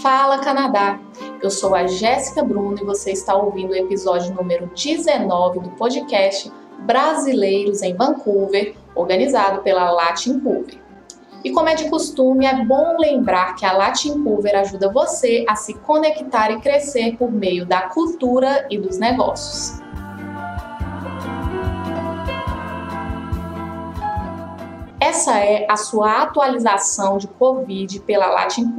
Fala Canadá! Eu sou a Jéssica Bruno e você está ouvindo o episódio número 19 do podcast Brasileiros em Vancouver, organizado pela Latin. E como é de costume, é bom lembrar que a Latin ajuda você a se conectar e crescer por meio da cultura e dos negócios. Essa é a sua atualização de Covid pela Latin.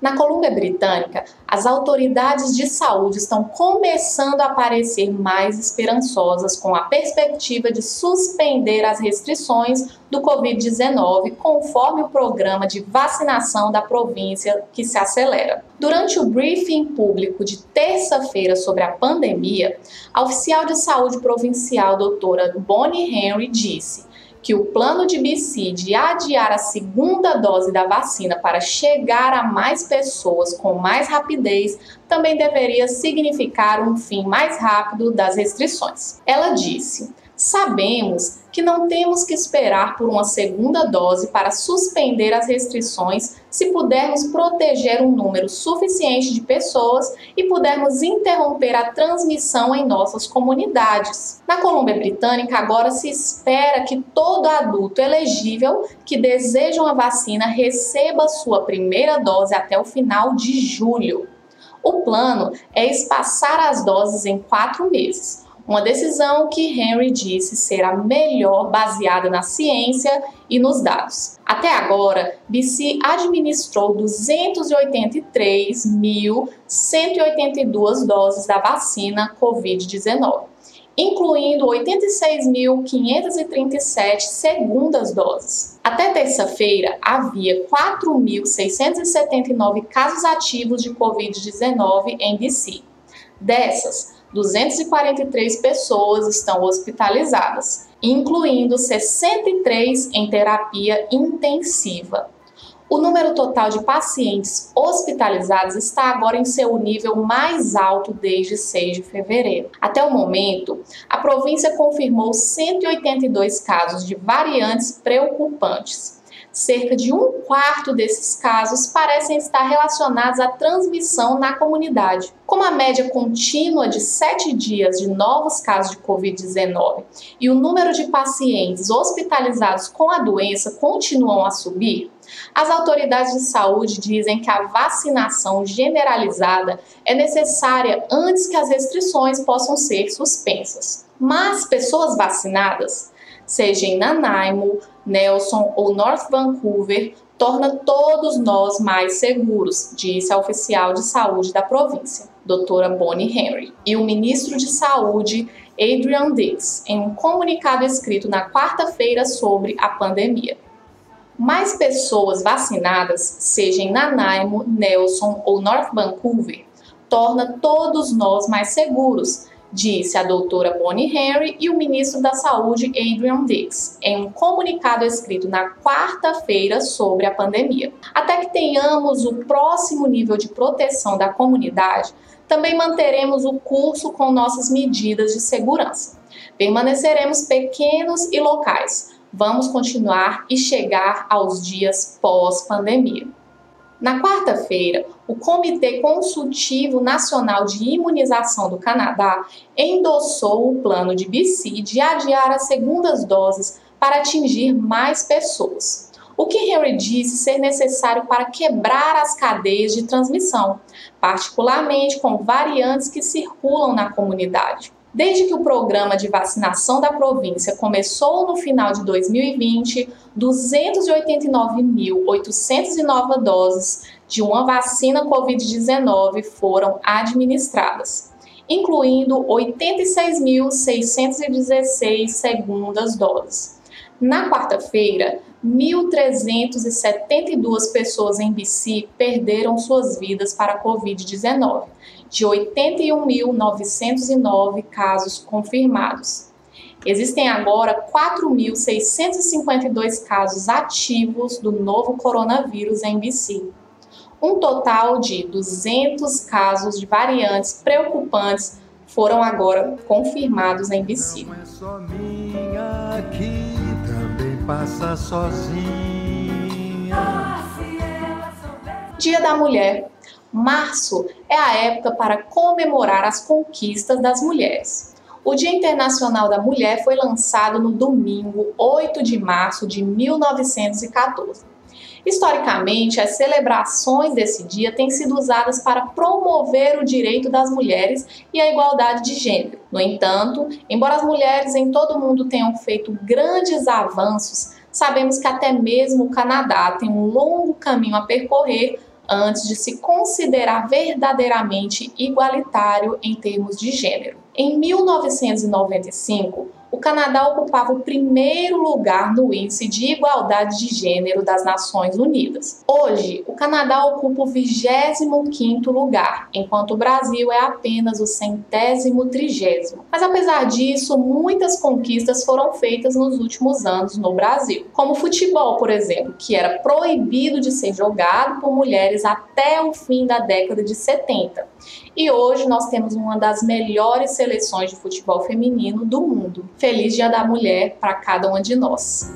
Na Colômbia Britânica, as autoridades de saúde estão começando a parecer mais esperançosas com a perspectiva de suspender as restrições do Covid-19 conforme o programa de vacinação da província que se acelera. Durante o briefing público de terça-feira sobre a pandemia, a oficial de saúde provincial, doutora Bonnie Henry, disse que o plano de BC de adiar a segunda dose da vacina para chegar a mais pessoas com mais rapidez também deveria significar um fim mais rápido das restrições. Ela disse: Sabemos que não temos que esperar por uma segunda dose para suspender as restrições se pudermos proteger um número suficiente de pessoas e pudermos interromper a transmissão em nossas comunidades. Na Colômbia Britânica, agora se espera que todo adulto elegível que deseja uma vacina receba sua primeira dose até o final de julho. O plano é espaçar as doses em quatro meses uma decisão que Henry disse ser a melhor baseada na ciência e nos dados. Até agora, BC administrou 283.182 doses da vacina Covid-19, incluindo 86.537 segundas doses. Até terça-feira, havia 4.679 casos ativos de Covid-19 em BC. Dessas, 243 pessoas estão hospitalizadas, incluindo 63 em terapia intensiva. O número total de pacientes hospitalizados está agora em seu nível mais alto desde 6 de fevereiro. Até o momento, a província confirmou 182 casos de variantes preocupantes cerca de um quarto desses casos parecem estar relacionados à transmissão na comunidade. Como a média contínua de sete dias de novos casos de Covid-19 e o número de pacientes hospitalizados com a doença continuam a subir, as autoridades de saúde dizem que a vacinação generalizada é necessária antes que as restrições possam ser suspensas. Mas pessoas vacinadas seja em Nanaimo, Nelson ou North Vancouver, torna todos nós mais seguros, disse a oficial de saúde da província, doutora Bonnie Henry. E o ministro de Saúde, Adrian Dix, em um comunicado escrito na quarta-feira sobre a pandemia. Mais pessoas vacinadas, seja em Nanaimo, Nelson ou North Vancouver, torna todos nós mais seguros, disse a doutora Bonnie Henry e o ministro da Saúde Adrian Dix, em um comunicado escrito na quarta-feira sobre a pandemia. Até que tenhamos o próximo nível de proteção da comunidade, também manteremos o curso com nossas medidas de segurança. Permaneceremos pequenos e locais. Vamos continuar e chegar aos dias pós-pandemia. Na quarta-feira, o Comitê Consultivo Nacional de Imunização do Canadá endossou o plano de BC de adiar as segundas doses para atingir mais pessoas. O que Henry disse ser necessário para quebrar as cadeias de transmissão, particularmente com variantes que circulam na comunidade. Desde que o programa de vacinação da província começou no final de 2020, 289.809 doses de uma vacina Covid-19 foram administradas, incluindo 86.616 segundas doses. Na quarta-feira, 1.372 pessoas em BC perderam suas vidas para a Covid-19 de 81.909 casos confirmados. Existem agora 4.652 casos ativos do novo coronavírus em BC. Um total de 200 casos de variantes preocupantes foram agora confirmados em BC. Não é só minha aqui, também passa sozinha. Dia da Mulher Março é a época para comemorar as conquistas das mulheres. O Dia Internacional da Mulher foi lançado no domingo 8 de março de 1914. Historicamente, as celebrações desse dia têm sido usadas para promover o direito das mulheres e a igualdade de gênero. No entanto, embora as mulheres em todo o mundo tenham feito grandes avanços, sabemos que até mesmo o Canadá tem um longo caminho a percorrer antes de se considerar verdadeiramente igualitário em termos de gênero. Em 1995, o Canadá ocupava o primeiro lugar no Índice de Igualdade de Gênero das Nações Unidas. Hoje, o Canadá ocupa o 25º lugar, enquanto o Brasil é apenas o centésimo trigésimo. Mas apesar disso, muitas conquistas foram feitas nos últimos anos no Brasil, como o futebol, por exemplo, que era proibido de ser jogado por mulheres até o fim da década de 70. E hoje nós temos uma das melhores seleções de futebol feminino do mundo. Feliz Dia da Mulher para cada uma de nós.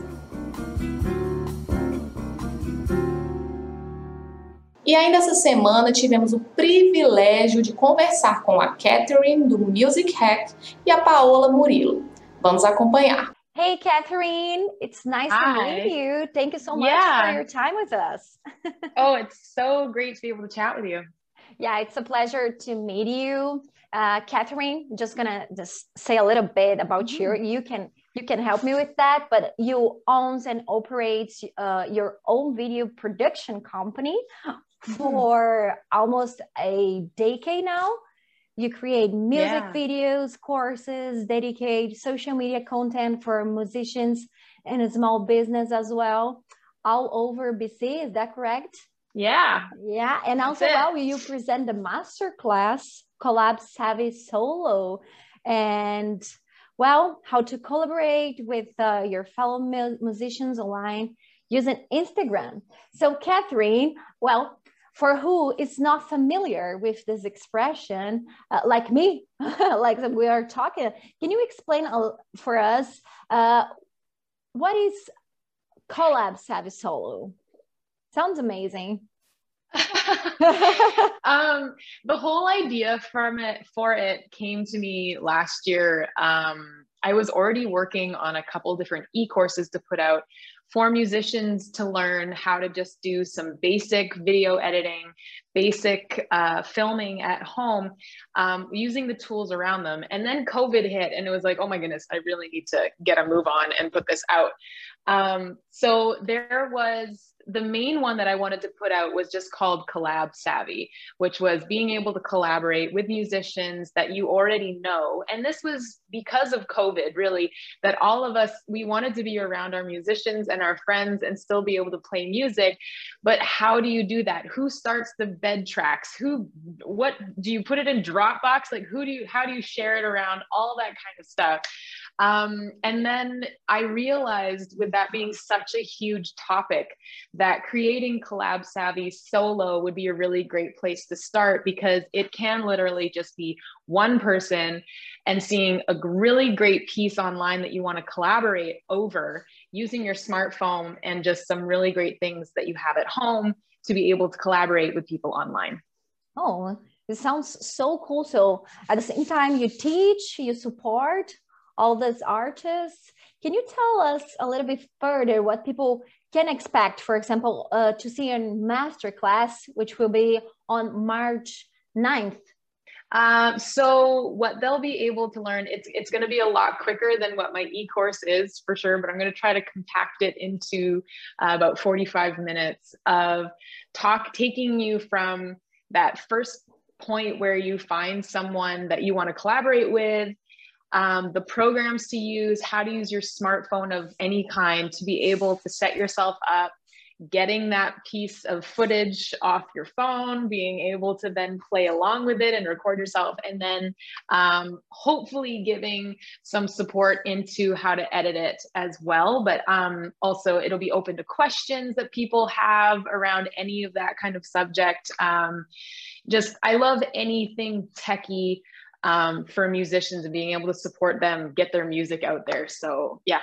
E ainda essa semana tivemos o privilégio de conversar com a Catherine do Music Hack e a Paola Murilo. Vamos acompanhar. Hey, Catherine. It's nice Hi. to meet you. Thank you so much yeah. for your time with us. oh, it's so great to be able to chat with you. Yeah, it's a pleasure to meet you. Uh, Catherine, just gonna just say a little bit about mm-hmm. you. You can you can help me with that, but you owns and operates uh, your own video production company mm-hmm. for almost a decade now. You create music yeah. videos, courses, dedicate social media content for musicians and a small business as well, all over BC. Is that correct? Yeah. Yeah. And also, well, you present the master class, Collab Savvy Solo, and well, how to collaborate with uh, your fellow musicians online using Instagram. So, Catherine, well, for who is not familiar with this expression, uh, like me, like we are talking, can you explain uh, for us uh, what is Collab Savvy Solo? Sounds amazing. um, the whole idea from it for it came to me last year. Um, I was already working on a couple different e-courses to put out for musicians to learn how to just do some basic video editing, basic uh, filming at home um, using the tools around them. And then COVID hit, and it was like, oh my goodness, I really need to get a move on and put this out. Um, so there was the main one that I wanted to put out was just called Collab Savvy, which was being able to collaborate with musicians that you already know. And this was because of COVID, really, that all of us, we wanted to be around our musicians and our friends and still be able to play music. But how do you do that? Who starts the bed tracks? Who, what, do you put it in Dropbox? Like, who do you, how do you share it around? All that kind of stuff. Um, and then I realized, with that being such a huge topic, that creating Collab Savvy solo would be a really great place to start because it can literally just be one person and seeing a really great piece online that you want to collaborate over using your smartphone and just some really great things that you have at home to be able to collaborate with people online. Oh, it sounds so cool. So at the same time, you teach, you support, all these artists. Can you tell us a little bit further what people can expect, for example, uh, to see a masterclass, which will be on March 9th? Um, so what they'll be able to learn, it's, it's going to be a lot quicker than what my e-course is for sure, but I'm going to try to compact it into uh, about 45 minutes of talk, taking you from that first point where you find someone that you want to collaborate with um, the programs to use, how to use your smartphone of any kind to be able to set yourself up, getting that piece of footage off your phone, being able to then play along with it and record yourself, and then um, hopefully giving some support into how to edit it as well. But um, also, it'll be open to questions that people have around any of that kind of subject. Um, just, I love anything techie um, for musicians and being able to support them get their music out there. So yeah,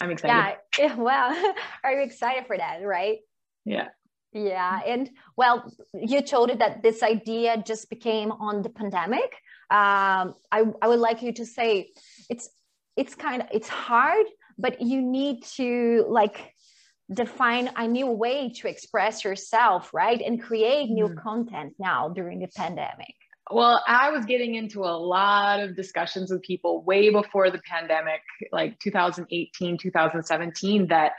I'm excited. Yeah, well, are you excited for that? Right? Yeah. Yeah, and well, you told it that this idea just became on the pandemic. Um, I I would like you to say it's it's kind of it's hard, but you need to like define a new way to express yourself, right, and create new mm. content now during the pandemic. Well, I was getting into a lot of discussions with people way before the pandemic, like 2018, 2017, that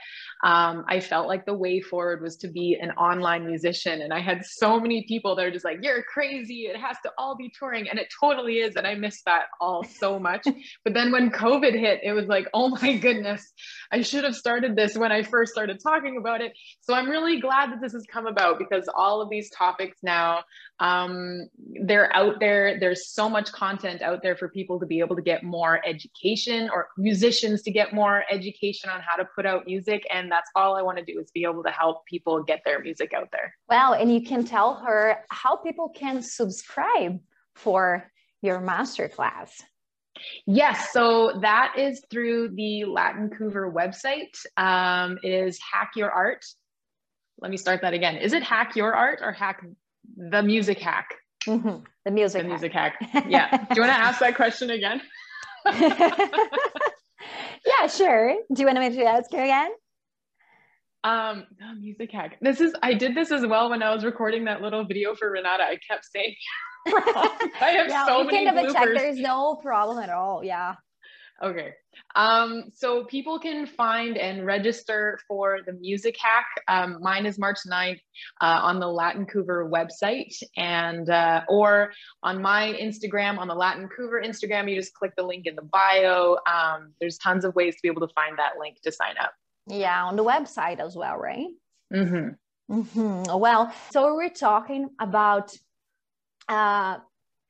um, I felt like the way forward was to be an online musician. And I had so many people that are just like, you're crazy. It has to all be touring. And it totally is. And I miss that all so much. but then when COVID hit, it was like, oh my goodness, I should have started this when I first started talking about it. So I'm really glad that this has come about because all of these topics now, um, they're out there. There's so much content out there for people to be able to get more education or musicians to get more education on how to put out music. And that's all I want to do is be able to help people get their music out there. Well, and you can tell her how people can subscribe for your masterclass. Yes, so that is through the Latin Latincouver website. Um, it is Hack Your Art. Let me start that again. Is it Hack Your Art or Hack the Music Hack? Mm-hmm. The music. The hack. music hack. Yeah. Do you want to ask that question again? yeah, sure. Do you want me to ask you again? Um, the music hack. This is I did this as well when I was recording that little video for Renata. I kept saying I have yeah, so many bloopers. Check. There's no problem at all. Yeah. Okay. Um, so people can find and register for the music hack. Um, mine is March 9th uh, on the Latincouver website and uh, or on my Instagram, on the Latincouver Instagram, you just click the link in the bio. Um, there's tons of ways to be able to find that link to sign up. Yeah, on the website as well, right? Mm-hmm. Mm-hmm. Well, so we're talking about uh,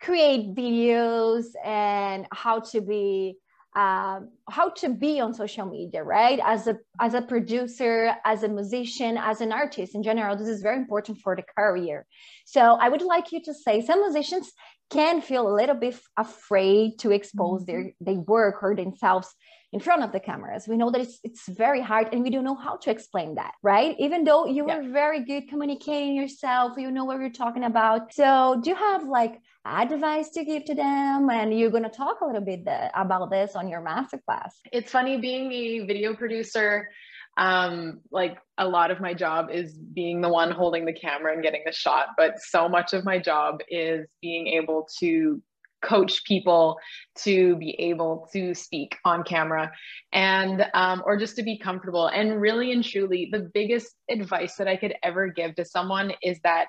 create videos and how to be uh, how to be on social media, right? As a as a producer, as a musician, as an artist in general, this is very important for the career. So I would like you to say some musicians can feel a little bit afraid to expose mm-hmm. their their work or themselves in front of the cameras. We know that it's it's very hard and we don't know how to explain that, right? Even though you yeah. were very good communicating yourself, you know what you're talking about. So do you have like advice to give to them? And you're gonna talk a little bit about this on your masterclass. It's funny being a video producer um like a lot of my job is being the one holding the camera and getting the shot but so much of my job is being able to coach people to be able to speak on camera and um, or just to be comfortable. And really and truly the biggest advice that i could ever give to someone is that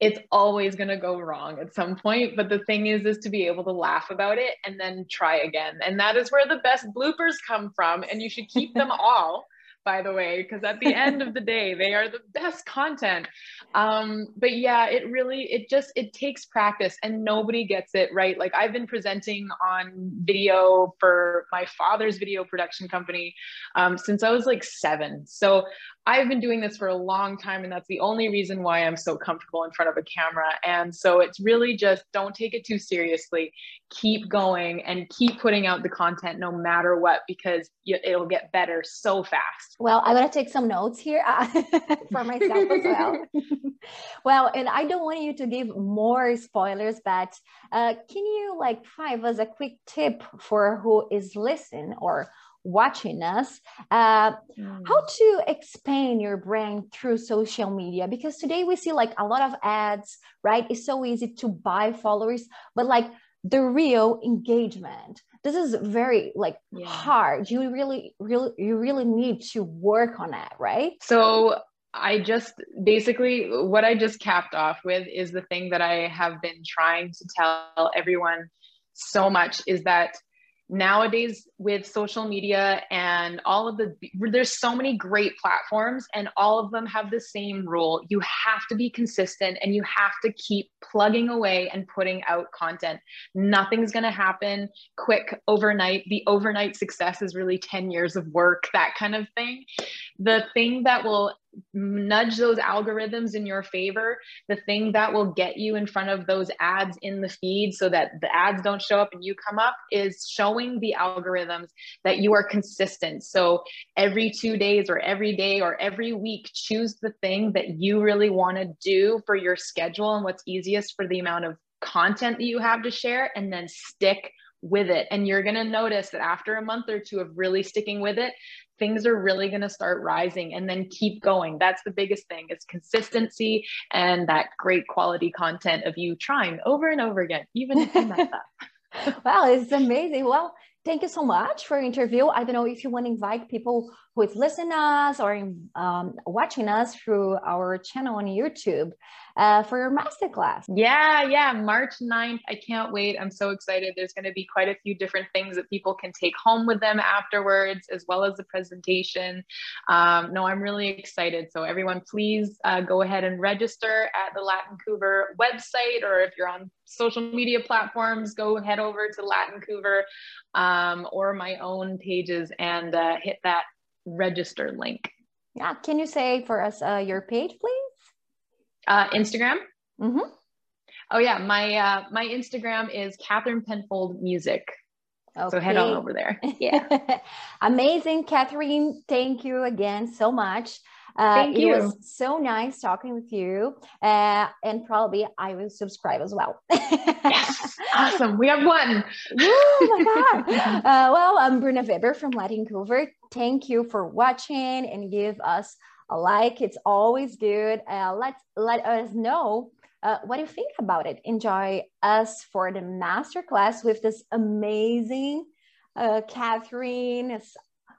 it's always going to go wrong at some point but the thing is is to be able to laugh about it and then try again. And that is where the best bloopers come from and you should keep them all by the way, because at the end of the day, they are the best content. Um, but yeah, it really, it just, it takes practice and nobody gets it right. Like I've been presenting on video for my father's video production company um, since I was like seven. So I've been doing this for a long time, and that's the only reason why I'm so comfortable in front of a camera. And so it's really just don't take it too seriously. Keep going and keep putting out the content no matter what, because it'll get better so fast. Well, I'm going to take some notes here uh, for myself as well. well, and I don't want you to give more spoilers, but uh, can you like give us a quick tip for who is listening or watching us uh, mm. how to expand your brand through social media because today we see like a lot of ads right it's so easy to buy followers but like the real engagement this is very like yeah. hard you really really you really need to work on that right so I just basically what I just capped off with is the thing that I have been trying to tell everyone so much is that nowadays with social media and all of the there's so many great platforms and all of them have the same rule. You have to be consistent and you have to keep plugging away and putting out content. Nothing's going to happen quick overnight. The overnight success is really 10 years of work that kind of thing. The thing that will nudge those algorithms in your favor, the thing that will get you in front of those ads in the feed so that the ads don't show up and you come up is showing the algorithms that you are consistent. So every two days or every day or every week, choose the thing that you really want to do for your schedule and what's easiest for the amount of content that you have to share and then stick with it. And you're going to notice that after a month or two of really sticking with it, things are really going to start rising and then keep going. That's the biggest thing is consistency and that great quality content of you trying over and over again, even if you mess up. wow, it's amazing. Well, thank you so much for interview. I don't know if you want to invite people who is listening us or um, watching us through our channel on YouTube uh, for your masterclass. Yeah, yeah, March 9th. I can't wait. I'm so excited. There's going to be quite a few different things that people can take home with them afterwards, as well as the presentation. Um, no, I'm really excited. So everyone, please uh, go ahead and register at the Latincouver website, or if you're on social media platforms, go head over to Latincouver um, or my own pages and uh, hit that register link. Yeah, can you say for us uh, your page, please? Uh, Instagram. Mm-hmm. Oh yeah, my uh, my Instagram is Catherine Penfold Music. Okay. So head on over there. Yeah. Amazing, Catherine. Thank you again so much. Uh, Thank it you. was so nice talking with you. Uh, and probably I will subscribe as well. yes. Awesome. We have one. oh my God. Uh, well, I'm Bruna Weber from Latincouver. Thank you for watching and give us a like. It's always good. Uh, let, let us know uh, what do you think about it. Enjoy us for the masterclass with this amazing uh, Catherine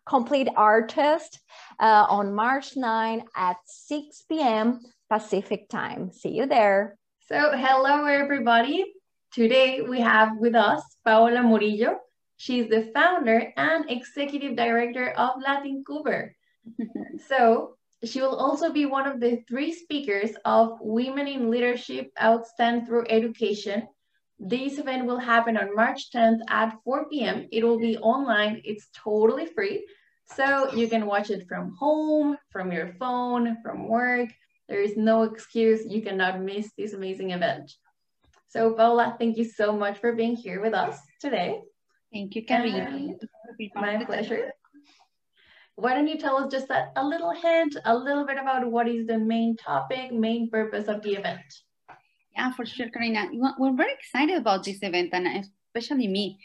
complete artist uh, on March 9 at 6 p.m. Pacific time. See you there. So, hello, everybody. Today we have with us Paola Murillo. She's the founder and executive director of Latin Latincouver. so, she will also be one of the three speakers of Women in Leadership Outstand Through Education. This event will happen on March 10th at 4 p.m. It will be online. It's totally free. So you can watch it from home, from your phone, from work. There is no excuse. You cannot miss this amazing event. So Paola, thank you so much for being here with us today. Thank you, Karina. My pleasure. Why don't you tell us just a, a little hint, a little bit about what is the main topic, main purpose of the event? Yeah, for sure, Karina. We're very excited about this event and especially me,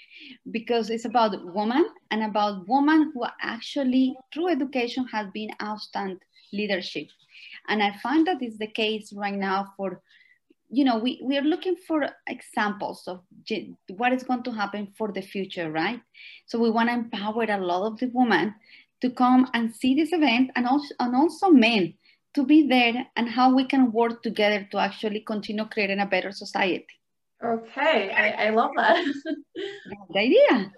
because it's about women and about women who actually, through education, has been outstanding leadership. And I find that is the case right now for, you know, we, we are looking for examples of what is going to happen for the future, right? So we want to empower a lot of the women to come and see this event and also, and also men to be there and how we can work together to actually continue creating a better society. Okay, I, I love that. the idea.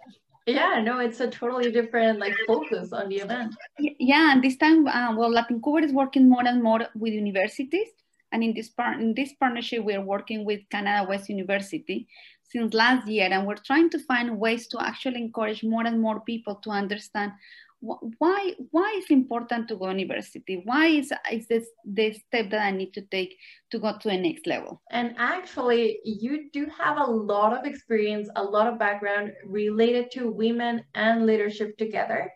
Yeah, no, it's a totally different like focus on the event. Yeah, and this time, uh, well, Latincouver is working more and more with universities, and in this part, in this partnership, we are working with Canada West University since last year, and we're trying to find ways to actually encourage more and more people to understand why why is important to go university? Why is is this the step that i need to take to go to the next level? And actually you do have a lot of experience a lot of background related to women and leadership together.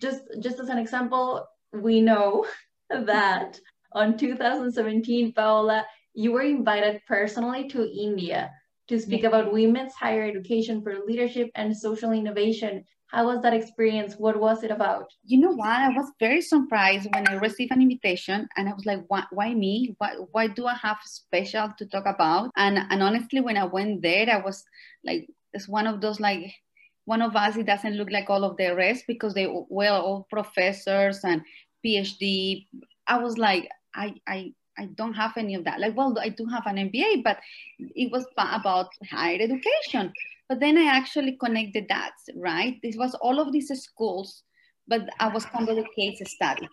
Just just as an example we know that on 2017 paola you were invited personally to india to speak about women's higher education for leadership and social innovation how was that experience? What was it about? You know what? I was very surprised when I received an invitation and I was like, why, why me? Why, why do I have special to talk about? And, and honestly, when I went there, I was like, it's one of those like, one of us, it doesn't look like all of the rest because they were all professors and PhD. I was like, I, I, I don't have any of that. Like, well, I do have an MBA, but it was about higher education. But then I actually connected that, right? This was all of these schools, but I was kind of a case study,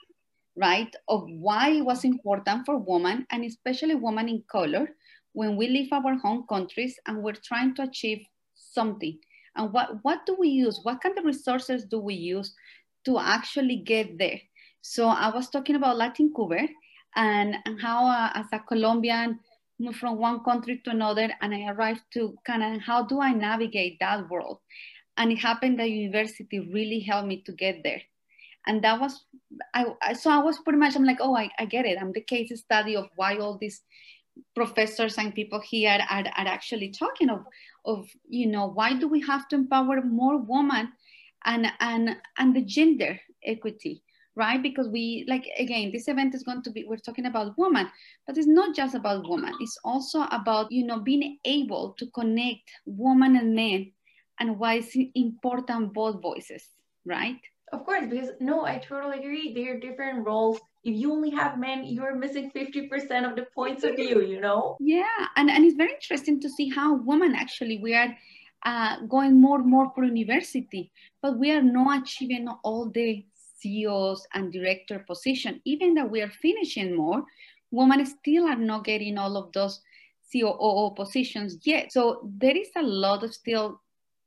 right? Of why it was important for women and especially women in color when we leave our home countries and we're trying to achieve something. And what, what do we use? What kind of resources do we use to actually get there? So I was talking about Latincouver and, and how uh, as a Colombian, move from one country to another and I arrived to of how do I navigate that world? And it happened that university really helped me to get there. And that was, I, I so I was pretty much, I'm like, oh, I, I get it. I'm the case study of why all these professors and people here are, are actually talking of, of, you know, why do we have to empower more women and, and, and the gender equity? Right? Because we, like, again, this event is going to be, we're talking about women, but it's not just about women. It's also about, you know, being able to connect women and men and why it's important both voices, right? Of course, because no, I totally agree. There are different roles. If you only have men, you're missing 50% of the points of view, you know? Yeah, and, and it's very interesting to see how women actually, we are uh, going more and more for university, but we are not achieving all the CEOs and director position, even that we are finishing more, women still are not getting all of those COO positions yet. So there is a lot of still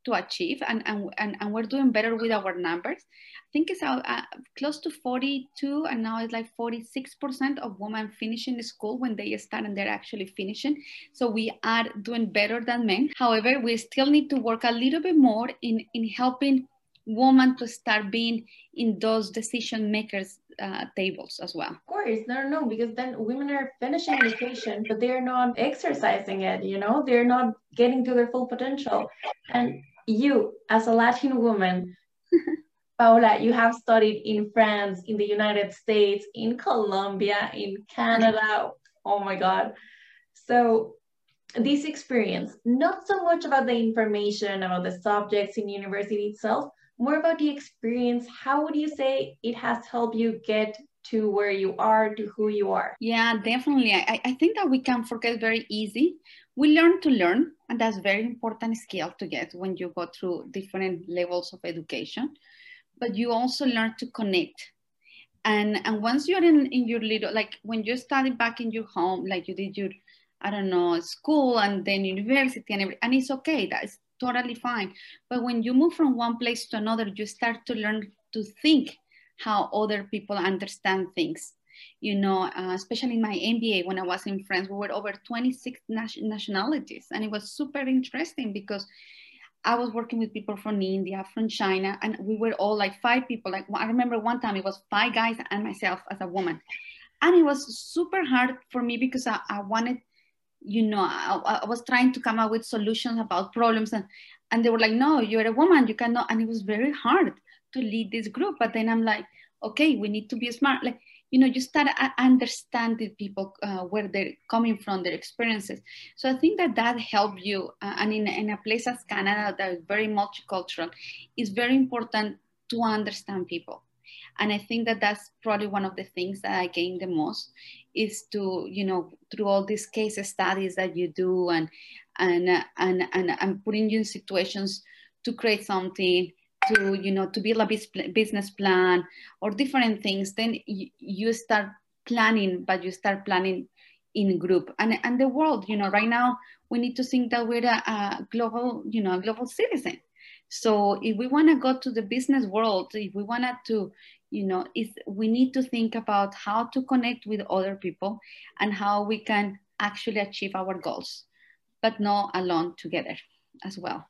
to achieve and, and, and, we're doing better with our numbers. I think it's uh, uh, close to 42 and now it's like 46% of women finishing school when they start and they're actually finishing. So we are doing better than men. However, we still need to work a little bit more in, in helping women to start being in those decision makers uh, tables as well. Of course, no, no, because then women are finishing education, but they're not exercising it. You know, they're not getting to their full potential. And you, as a Latin woman, Paola, you have studied in France, in the United States, in Colombia, in Canada. Oh my God. So this experience, not so much about the information, about the subjects in university itself, more about the experience. How would you say it has helped you get to where you are, to who you are? Yeah, definitely. I, I think that we can forget very easy. We learn to learn, and that's very important skill to get when you go through different levels of education. But you also learn to connect. And, and once you're in, in your little, like when you study back in your home, like you did your, I don't know, school and then university and everything, and it's okay. That's totally fine. But when you move from one place to another, you start to learn to think how other people understand things. You know, uh, especially in my MBA, when I was in France, we were over 26 nationalities. And it was super interesting because I was working with people from India, from China, and we were all like five people. Like I remember one time it was five guys and myself as a woman. And it was super hard for me because I, I wanted you know, I, I, was trying to come up with solutions about problems and, and they were like, no, you're a woman, you cannot. And it was very hard to lead this group. But then I'm like, okay, we need to be smart. Like, you know, you start understanding people uh, where they're coming from, their experiences. So I think that that helped you. Uh, and in, in a place as Canada that is very multicultural, it's very important to understand people. And I think that that's probably one of the things that I gained the most is to, you know, through all these case studies that you do and, and, and, and, and putting you in situations to create something, to, you know, to build a business plan or different things, then you, start planning, but you start planning in group and, and the world, you know, right now we need to think that we're a, a global, you know, a global citizen. So if we want to go to the business world, if we wanted to, you know, is we need to think about how to connect with other people and how we can actually achieve our goals, but not alone together as well.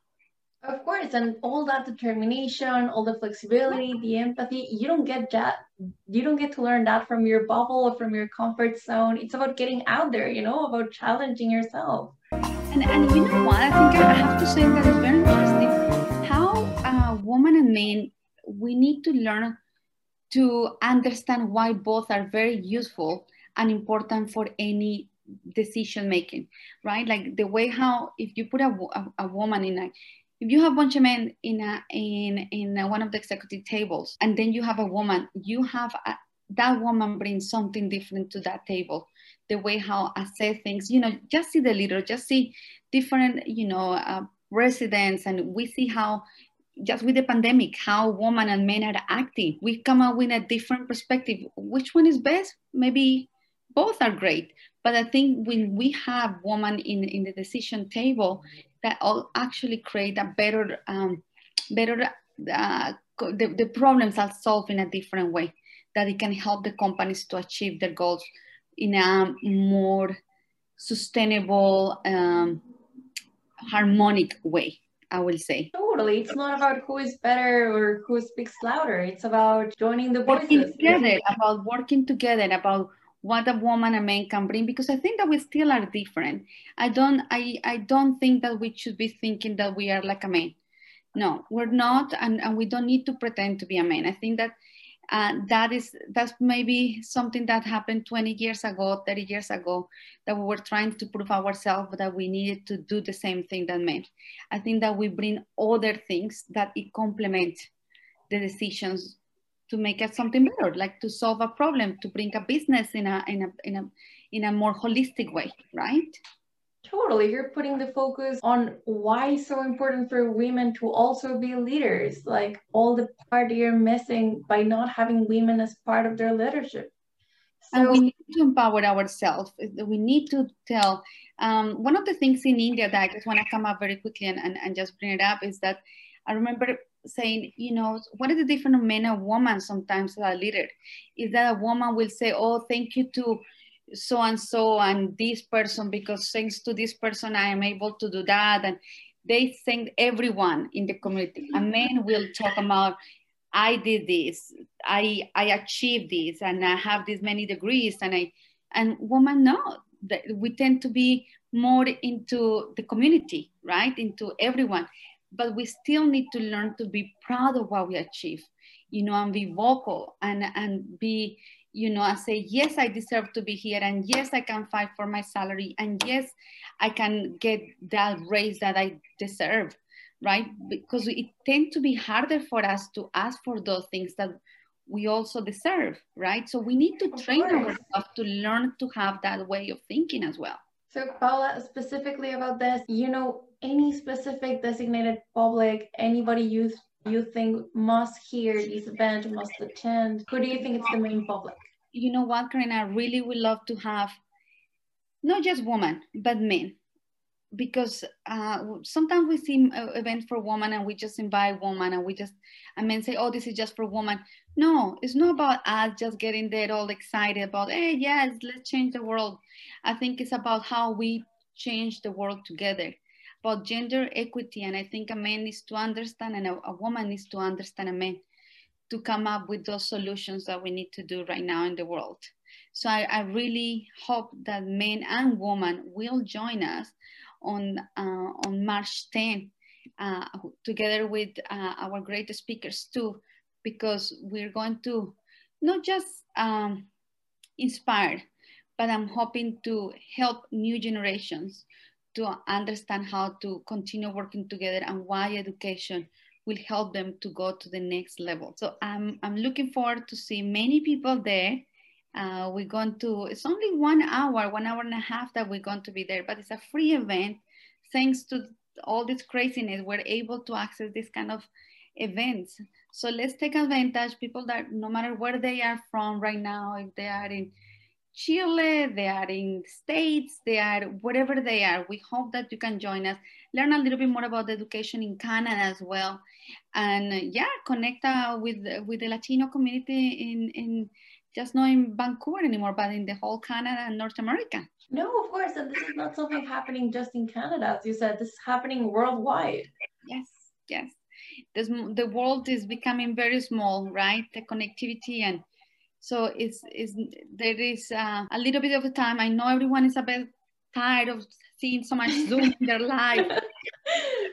Of course, and all that determination, all the flexibility, the empathy, you don't get that. You don't get to learn that from your bubble or from your comfort zone. It's about getting out there, you know, about challenging yourself. And, and you know what? I think I have to say that it's very interesting how uh, women and men, we need to learn to understand why both are very useful and important for any decision making, right? Like the way how if you put a, a, a woman in a if you have a bunch of men in a in in a, one of the executive tables and then you have a woman, you have a, that woman brings something different to that table. The way how I say things, you know, just see the leader, just see different, you know, uh, residents, and we see how just with the pandemic, how women and men are acting. We come up with a different perspective. Which one is best? Maybe both are great. But I think when we have women in, in the decision table, that all actually create a better, um, better uh, the, the problems are solved in a different way. that it can help the companies to achieve their goals in a more sustainable, um, harmonic way. I will say. Totally. It's not about who is better or who speaks louder. It's about joining the working together, about working together, about what a woman and a man can bring because i think that we still are different i don't i i don't think that we should be thinking that we are like a man no we're not and, and we don't need to pretend to be a man i think that uh, that is that's maybe something that happened 20 years ago 30 years ago that we were trying to prove ourselves that we needed to do the same thing that men i think that we bring other things that it complement the decisions to make it something better, like to solve a problem, to bring a business in a in a in a in a more holistic way, right? Totally. You're putting the focus on why it's so important for women to also be leaders, like all the part you're missing by not having women as part of their leadership. So, and we need to empower ourselves. We need to tell. Um, one of the things in India that I just want to come up very quickly and, and, and just bring it up is that I remember saying, you know, what is the difference of men and women sometimes as a leader? Is that a woman will say, oh, thank you to so and so and this person because thanks to this person I am able to do that. And they thank everyone in the community. A man will talk about, I did this, I I achieved this, and I have this many degrees, and I and woman no. We tend to be more into the community, right? Into everyone but we still need to learn to be proud of what we achieve, you know, and be vocal and, and be, you know, and say, yes, I deserve to be here. And yes, I can fight for my salary. And yes, I can get that raise that I deserve, right? Because it tends to be harder for us to ask for those things that we also deserve, right? So we need to train ourselves to learn to have that way of thinking as well. So Paola, specifically about this, you know, any specific designated public, anybody you you think must hear this event, must attend? Who do you think it's the main public? You know what, Karina, I really would love to have not just women, but men. Because uh, sometimes we see uh, events for women and we just invite women and we just, and men say, oh, this is just for women. No, it's not about us just getting there all excited about, hey, yes, let's change the world. I think it's about how we change the world together about gender equity. And I think a man needs to understand and a, a woman needs to understand a man to come up with those solutions that we need to do right now in the world. So I, I really hope that men and women will join us on, uh, on March 10, uh, together with uh, our great speakers too, because we're going to not just um, inspire, but I'm hoping to help new generations to understand how to continue working together and why education will help them to go to the next level. So I'm, I'm looking forward to see many people there. Uh, we're going to, it's only one hour, one hour and a half that we're going to be there, but it's a free event. Thanks to all this craziness, we're able to access this kind of events. So let's take advantage, people that no matter where they are from right now, if they are in Chile, they are in States, they are wherever they are. We hope that you can join us, learn a little bit more about education in Canada as well. And yeah, connect uh, with, with the Latino community in, in just not in Vancouver anymore, but in the whole Canada and North America. No, of course. And this is not something happening just in Canada. As you said, this is happening worldwide. Yes, yes. This, the world is becoming very small, right? The connectivity and so it's, it's there is uh, a little bit of a time. I know everyone is a bit tired of seeing so much Zoom in their life,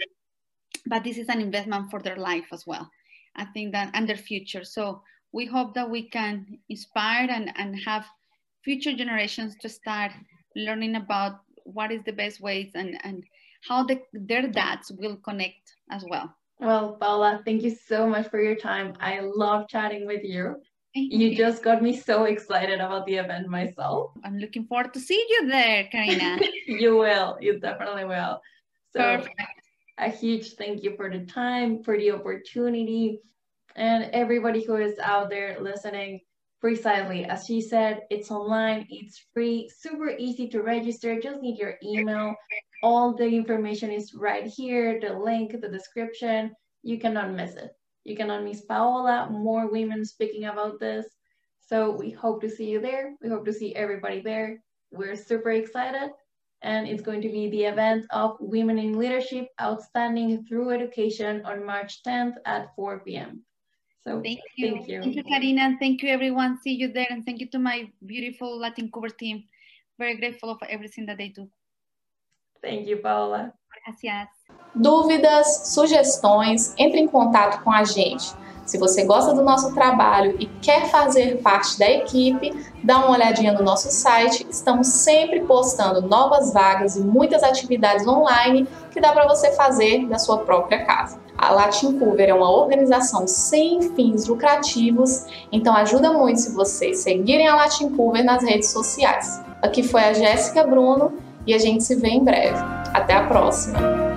but this is an investment for their life as well. I think that and their future. So we hope that we can inspire and, and have future generations to start learning about what is the best ways and, and how the, their dads will connect as well. Well, Paola, thank you so much for your time. I love chatting with you. You just got me so excited about the event myself. I'm looking forward to see you there, Karina. you will. You definitely will. So Perfect. a huge thank you for the time, for the opportunity, and everybody who is out there listening. Precisely, as she said, it's online, it's free, super easy to register. Just need your email. All the information is right here, the link, the description. You cannot miss it. You cannot miss Paola, more women speaking about this. So we hope to see you there. We hope to see everybody there. We're super excited. And it's going to be the event of Women in Leadership Outstanding Through Education on March 10th at 4 p.m. So thank you. Thank you. Thank you, Karina. And thank you, everyone. See you there. And thank you to my beautiful Latincouver team. Very grateful for everything that they do. Thank you, Paola. Dúvidas, sugestões, entre em contato com a gente. Se você gosta do nosso trabalho e quer fazer parte da equipe, dá uma olhadinha no nosso site. Estamos sempre postando novas vagas e muitas atividades online que dá para você fazer da sua própria casa. A Latin Cover é uma organização sem fins lucrativos, então ajuda muito se vocês seguirem a Latin Cover nas redes sociais. Aqui foi a Jéssica Bruno e a gente se vê em breve. Até a próxima!